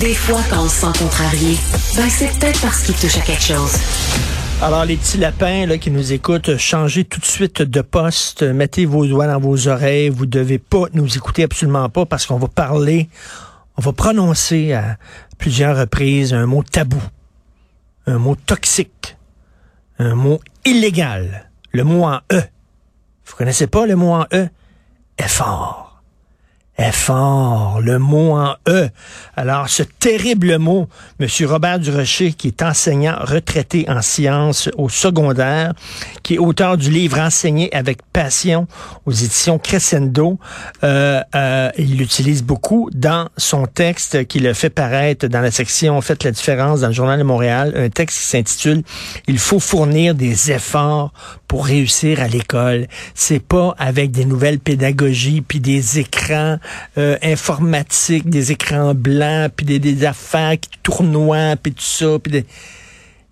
Des fois, quand on se sent contrarié, ben c'est peut-être parce qu'il touche à quelque chose. Alors, les petits lapins là, qui nous écoutent, changez tout de suite de poste, mettez vos doigts dans vos oreilles. Vous devez pas nous écouter absolument pas parce qu'on va parler, on va prononcer à plusieurs reprises un mot tabou, un mot toxique, un mot illégal, le mot en E. Vous connaissez pas le mot en E? Effort est fort, le mot en E. Alors, ce terrible mot, M. Robert Durocher, qui est enseignant retraité en sciences au secondaire, qui est auteur du livre Enseigner avec passion aux éditions Crescendo, euh, euh, il l'utilise beaucoup dans son texte qu'il a fait paraître dans la section Faites la différence dans le Journal de Montréal, un texte qui s'intitule Il faut fournir des efforts pour réussir à l'école. C'est pas avec des nouvelles pédagogies puis des écrans euh, informatiques, des écrans blancs puis des, affaires qui tournoient puis tout ça. Puis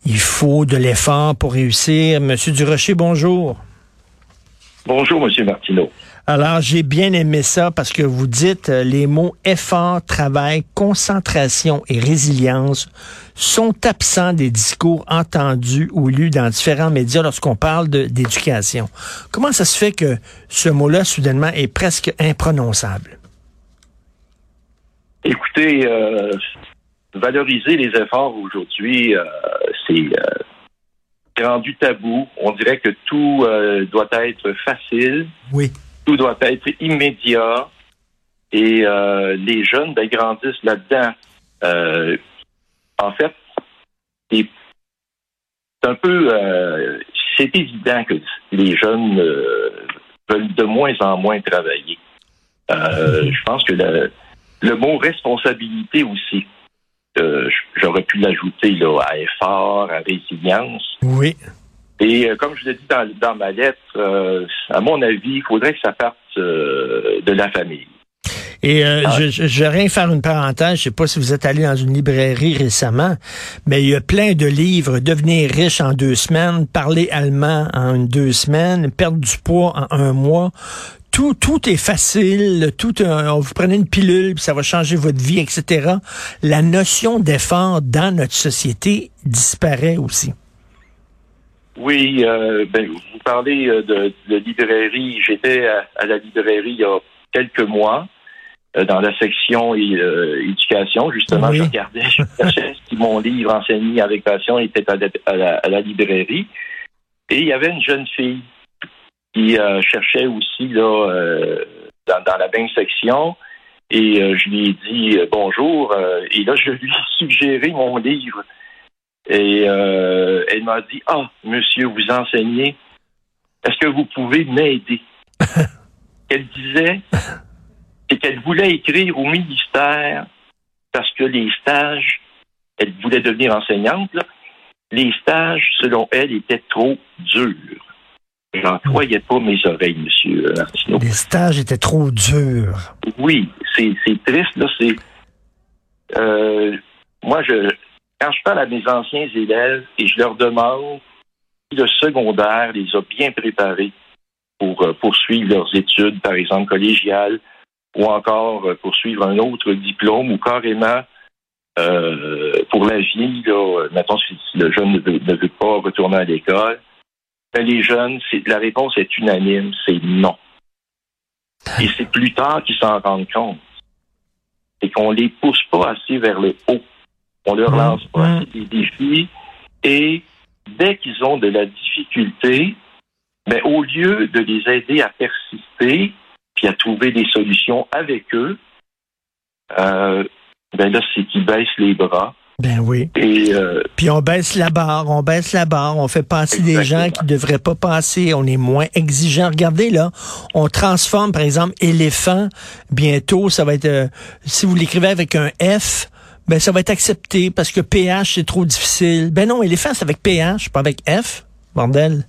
Il faut de l'effort pour réussir. Monsieur Durocher, bonjour. Bonjour, Monsieur Martineau. Alors, j'ai bien aimé ça parce que vous dites euh, les mots effort, travail, concentration et résilience sont absents des discours entendus ou lus dans différents médias lorsqu'on parle d'éducation. Comment ça se fait que ce mot-là, soudainement, est presque imprononçable? Écoutez, euh, valoriser les efforts aujourd'hui, euh, c'est rendu tabou. On dirait que tout doit être facile. Oui tout doit être immédiat et euh, les jeunes ben, grandissent là-dedans. Euh, en fait, c'est un peu, euh, c'est évident que les jeunes veulent de moins en moins travailler. je pense que le, mot responsabilité aussi, j'aurais pu l'ajouter là à effort, à résilience. Oui. Et euh, comme je l'ai dit dans, ma lettre, euh, à mon avis, il faudrait que ça parte euh, de la famille. Et ah. je, je, vais rien faire une parenthèse. Je sais pas si vous êtes allé dans une librairie récemment, mais il y a plein de livres. Devenir riche en deux semaines, parler allemand en deux semaines, perdre du poids en un mois. Tout, tout est facile. Tout, vous prenez une pilule, puis ça va changer votre vie, etc. La notion d'effort dans notre société disparaît aussi. Oui, euh, ben, vous parlez euh, de, librairie. J'étais à, la librairie il y a quelques mois euh, dans la section éducation. Justement, je regardais, je cherchais si mon livre enseigné avec passion était à la, librairie. Et il y avait une jeune fille qui cherchait aussi là dans, la même section. Et je lui ai dit bonjour. et là, je lui ai suggéré mon livre. Et euh, elle m'a dit Ah, monsieur, vous enseignez. Est-ce que vous pouvez m'aider? qu'elle disait, c'est qu'elle voulait écrire au ministère parce que les stages, elle voulait devenir enseignante, les stages, selon elle, étaient trop durs. J'en croyais pas mes oreilles, monsieur Martineau. Les stages étaient trop durs. Oui, c'est triste, là. C'est. Euh, moi, je, quand je parle à mes anciens élèves et je leur demande si le secondaire les a bien préparés pour euh, poursuivre leurs études, par exemple collégiales, ou encore euh, poursuivre un autre diplôme, ou carrément euh, pour la vie, là, mettons si le jeune ne veut, pas retourner à l'école, ben, les jeunes, la réponse est unanime, c'est non. Et c'est plus tard qu'ils s'en rendent compte. Et qu'on les pousse pas assez vers le haut. On leur lance pas des défis. Et dès qu'ils ont de la difficulté, mais ben, au lieu de les aider à persister, puis à trouver des solutions avec eux, euh, ben là, c'est qu'ils baissent les bras. Ben oui. Et euh, Puis on baisse la barre, on baisse la barre, on fait passer des gens qui devraient pas passer, on est moins exigeant. Regardez là, on transforme par exemple éléphant, bientôt ça va être euh, si vous l'écrivez avec un F, ben ça va être accepté parce que PH c'est trop difficile. Ben non, éléphant c'est avec PH, pas avec F. Bordel.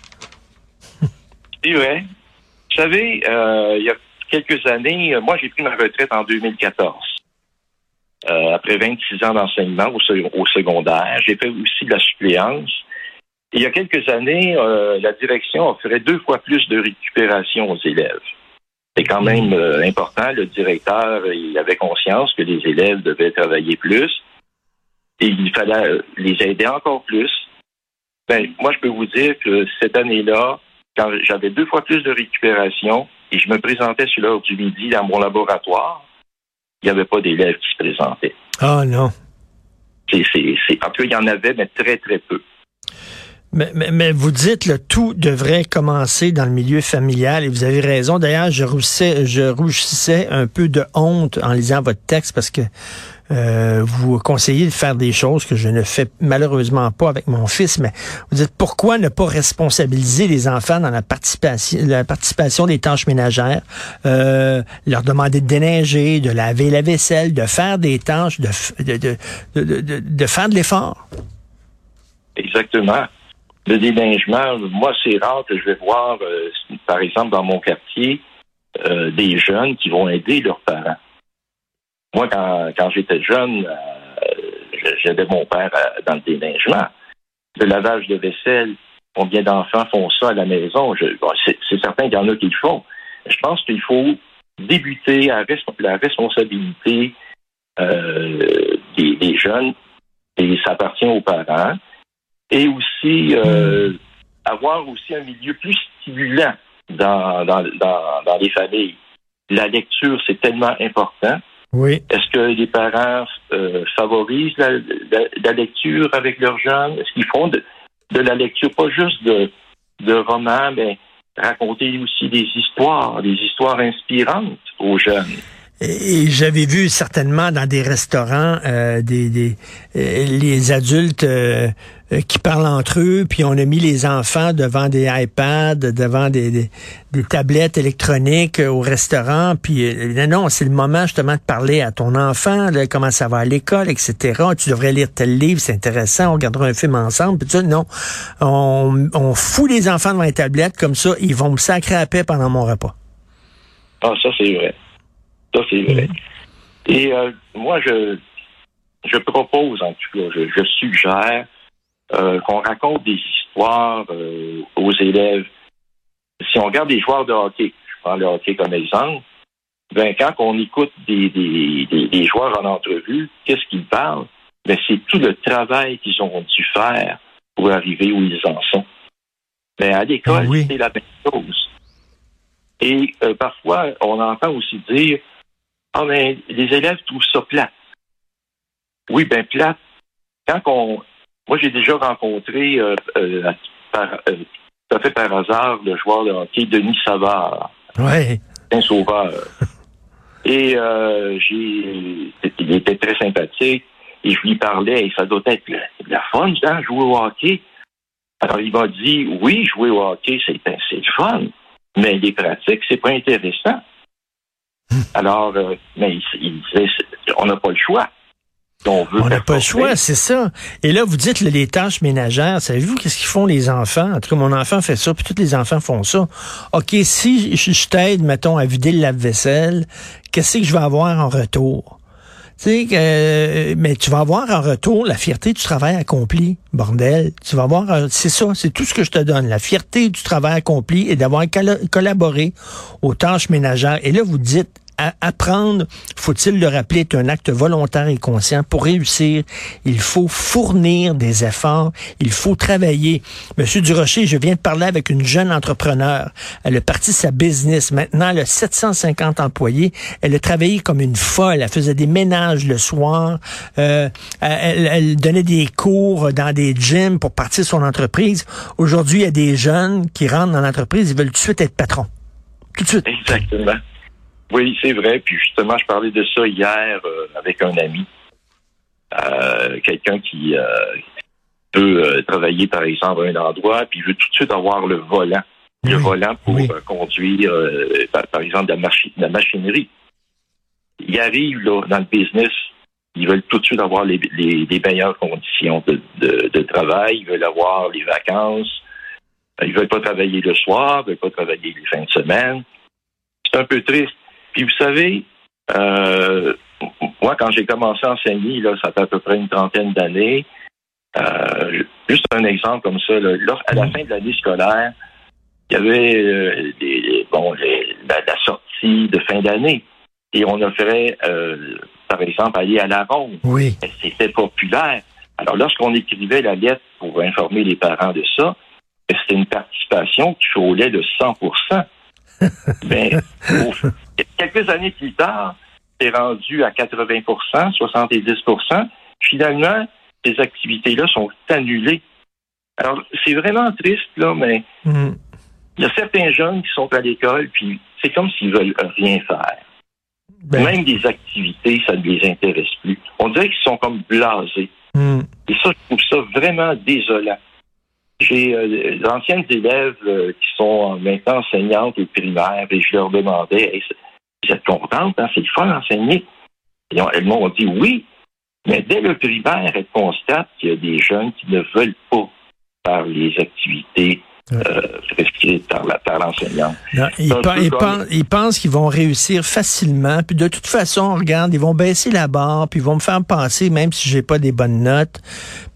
c'est vrai. Vous savez, euh, il y a quelques années, euh, moi j'ai pris ma retraite en 2014. Euh, après 26 ans d'enseignement au, sec- au secondaire, j'ai fait aussi de la suppléance. Il y a quelques années, la direction offrait deux fois plus de récupération aux élèves. C'est quand même euh, important. Le directeur il avait conscience que les élèves devaient travailler plus et il fallait euh, les aider encore plus. Ben, moi, je peux vous dire que cette année-là, quand j'avais deux fois plus de récupération et je me présentais sur l'heure du midi dans mon laboratoire, il n'y avait pas d'élèves qui se présentaient. Ah non. C'est, en tout cas, il y en avait, mais très, très peu. Mais, mais, mais vous dites le tout devrait commencer dans le milieu familial et vous avez raison. D'ailleurs, je rougissais, je rougissais un peu de honte en lisant votre texte parce que euh, vous conseillez de faire des choses que je ne fais malheureusement pas avec mon fils. Mais vous dites pourquoi ne pas responsabiliser les enfants dans la participation, la participation des tâches ménagères, euh, leur demander de déneiger, de laver la vaisselle, de faire des tâches, de, de, de, de, de faire de l'effort? Exactement. Le déneigement, moi, c'est rare que je vais voir, euh, par exemple, dans mon quartier, euh, des jeunes qui vont aider leurs parents. Moi, quand, quand j'étais jeune, euh, j'aidais mon père euh, dans le déneigement. Le lavage de vaisselle, combien d'enfants font ça à la maison? C'est certain qu'il y en a qui le font. Je pense qu'il faut débuter à la responsabilité euh, des jeunes et ça appartient aux parents. Et aussi euh, avoir aussi un milieu plus stimulant dans, dans, dans, dans les familles. La lecture, c'est tellement important. Oui. Est-ce que les parents euh, favorisent la, la- la lecture avec leurs jeunes? Est-ce qu'ils font de, de la lecture, pas juste de, de romans, mais raconter aussi des histoires, des histoires inspirantes aux jeunes? Et j'avais vu certainement dans des restaurants euh, des, des euh, les adultes euh, euh, qui parlent entre eux, puis on a mis les enfants devant des iPads, devant des, des, des tablettes électroniques euh, au restaurant, puis euh, non, non, c'est le moment justement de parler à ton enfant, là, comment ça va à l'école, etc. Tu devrais lire tel livre, c'est intéressant, on regardera un film ensemble, puis ça, non, on, on fout les enfants devant les tablettes comme ça, ils vont me sacrer à paix pendant mon repas. Ah, ça, c'est vrai. Ça, c'est vrai. Et euh, moi, je, je propose, en tout cas, je, je suggère qu'on raconte des histoires euh, aux élèves. Si on regarde des joueurs de hockey, je prends le hockey comme exemple, ben, quand on écoute des, des, des, des joueurs en entrevue, qu'est-ce qu'ils parlent? Ben, c'est tout le travail qu'ils ont dû faire pour arriver où ils en sont. Ben, à l'école, oui. c'est la même chose. Et euh, parfois, on entend aussi dire Ah, mais les élèves trouvent ça plate. Oui, ben plate. Quand on. Moi, j'ai déjà rencontré euh, euh, par, euh, tout à fait par hasard le joueur de hockey Denis Savard, Ouais. un sauveur. Et euh, j'ai. Il était très sympathique. Et je lui parlais, et ça doit être la, la fun, ça, jouer au hockey. Alors, il m'a dit, oui, jouer au hockey, c'est le fun, mais les pratiques, c'est pas intéressant. Alors, euh, mais il, il disait, on n'a pas le choix. On veut On n'a pas le choix, c'est ça. Et là, vous dites là, les tâches ménagères. Savez-vous qu'est-ce qu'ils font les enfants? En tout cas, mon enfant fait ça, puis tous les enfants font ça. OK, si je, je t'aide, mettons, à vider le lave-vaisselle, qu'est-ce que je vais avoir en retour? Tu sais, que, euh, mais tu vas avoir en retour la fierté du travail accompli, bordel. Tu vas avoir, euh, c'est ça, c'est tout ce que je te donne, la fierté du travail accompli et d'avoir colla- collaboré aux tâches ménagères. Et là, vous dites, apprendre, faut-il le rappeler, est un acte volontaire et conscient. Pour réussir, il faut fournir des efforts, il faut travailler. Monsieur Durocher, je viens de parler avec une jeune entrepreneur. Elle a parti sa business. Maintenant, elle a 750 employés. Elle a travaillé comme une folle. Elle faisait des ménages le soir. Euh, elle, elle donnait des cours dans des gyms pour partir son entreprise. Aujourd'hui, il y a des jeunes qui rentrent dans l'entreprise, ils veulent tout de suite être patron. Tout de suite. Exactement. Oui, c'est vrai. Puis justement, je parlais de ça hier euh, avec un ami. Euh, quelqu'un qui euh, peut travailler, par exemple, à un endroit, puis veut tout de suite avoir le volant. Le Oui, volant pour oui. conduire, par, par exemple, de la, machi- de la machinerie. Ils arrivent là, dans le business, ils veulent tout de suite avoir les, les- les meilleures conditions de, de- de travail, ils veulent avoir les vacances, ils veulent pas travailler le soir, ils veulent pas travailler les fins de semaine. C'est un peu triste. Puis vous savez, euh, moi, quand j'ai commencé à enseigner, là, ça fait à peu près une trentaine d'années, euh, juste un exemple comme ça, là, à la fin de l'année scolaire, il y avait euh, les- bon, les- la, la sortie de fin d'année. Et on offrait, euh, par exemple, aller à la ronde. Oui. C'était populaire. Alors, lorsqu'on écrivait la lettre pour informer les parents de ça, c'était une participation qui frôlait de 100 Mais au- quelques années plus tard, c'est rendu à 80% 70% Finalement, ces activités-là sont annulées. Alors, c'est vraiment triste, là, mais Mm. il y a certains jeunes qui sont à l'école, puis c'est comme s'ils veulent rien faire. Ben, Même des activités, ça ne les intéresse plus. On dirait qu'ils sont comme blasés. mm. Et ça, je trouve ça vraiment désolant. J'ai euh, d'anciennes élèves euh, qui sont maintenant enseignantes au primaire et je leur demandais Vous êtes contente, hein? c'est le fun d'enseigner? Elles m'ont dit oui, mais dès le primaire, elles constatent qu'il y a des jeunes qui ne veulent pas faire les activités euh, par la- par l'enseignant. Ils, ils comme- ils pensent qu'ils vont réussir facilement. Puis de toute façon, regarde, ils vont baisser la barre, puis ils vont me faire passer, même si j'ai pas des bonnes notes.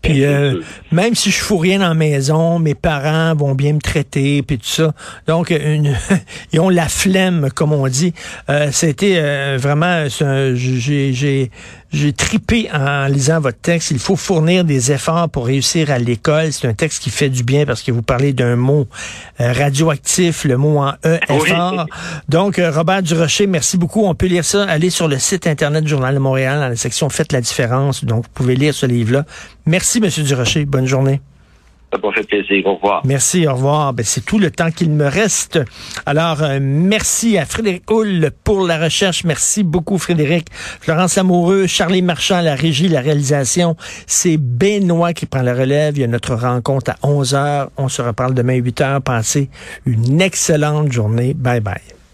Puis euh, même si je fous rien la maison, mes parents vont bien me traiter, puis tout ça. Donc, une, ils ont la flemme, comme on dit. Euh, C'était euh, vraiment, j'ai j'ai tripé en lisant votre texte. Il faut fournir des efforts pour réussir à l'école. C'est un texte qui fait du bien parce que vous parlez d'un mot euh, radioactif, le mot en E, Oui. Donc, euh, Robert Durocher, merci beaucoup. On peut lire ça. Allez sur le site Internet du Journal de Montréal dans la section Faites la différence. Donc, vous pouvez lire ce livre-là. Merci, Monsieur Durocher. Bonne journée. Ça fait plaisir. Au revoir. Merci, au revoir. Ben, c'est tout le temps qu'il me reste. Alors, euh, merci à Frédéric Hull pour la recherche. Merci beaucoup, Frédéric. Florence Lamoureux, Charlie Marchand, la régie, la réalisation. C'est Benoît qui prend la relève. Il y a notre rencontre à 11 heures. On se reparle demain à 8 heures. Passez une excellente journée. Bye bye.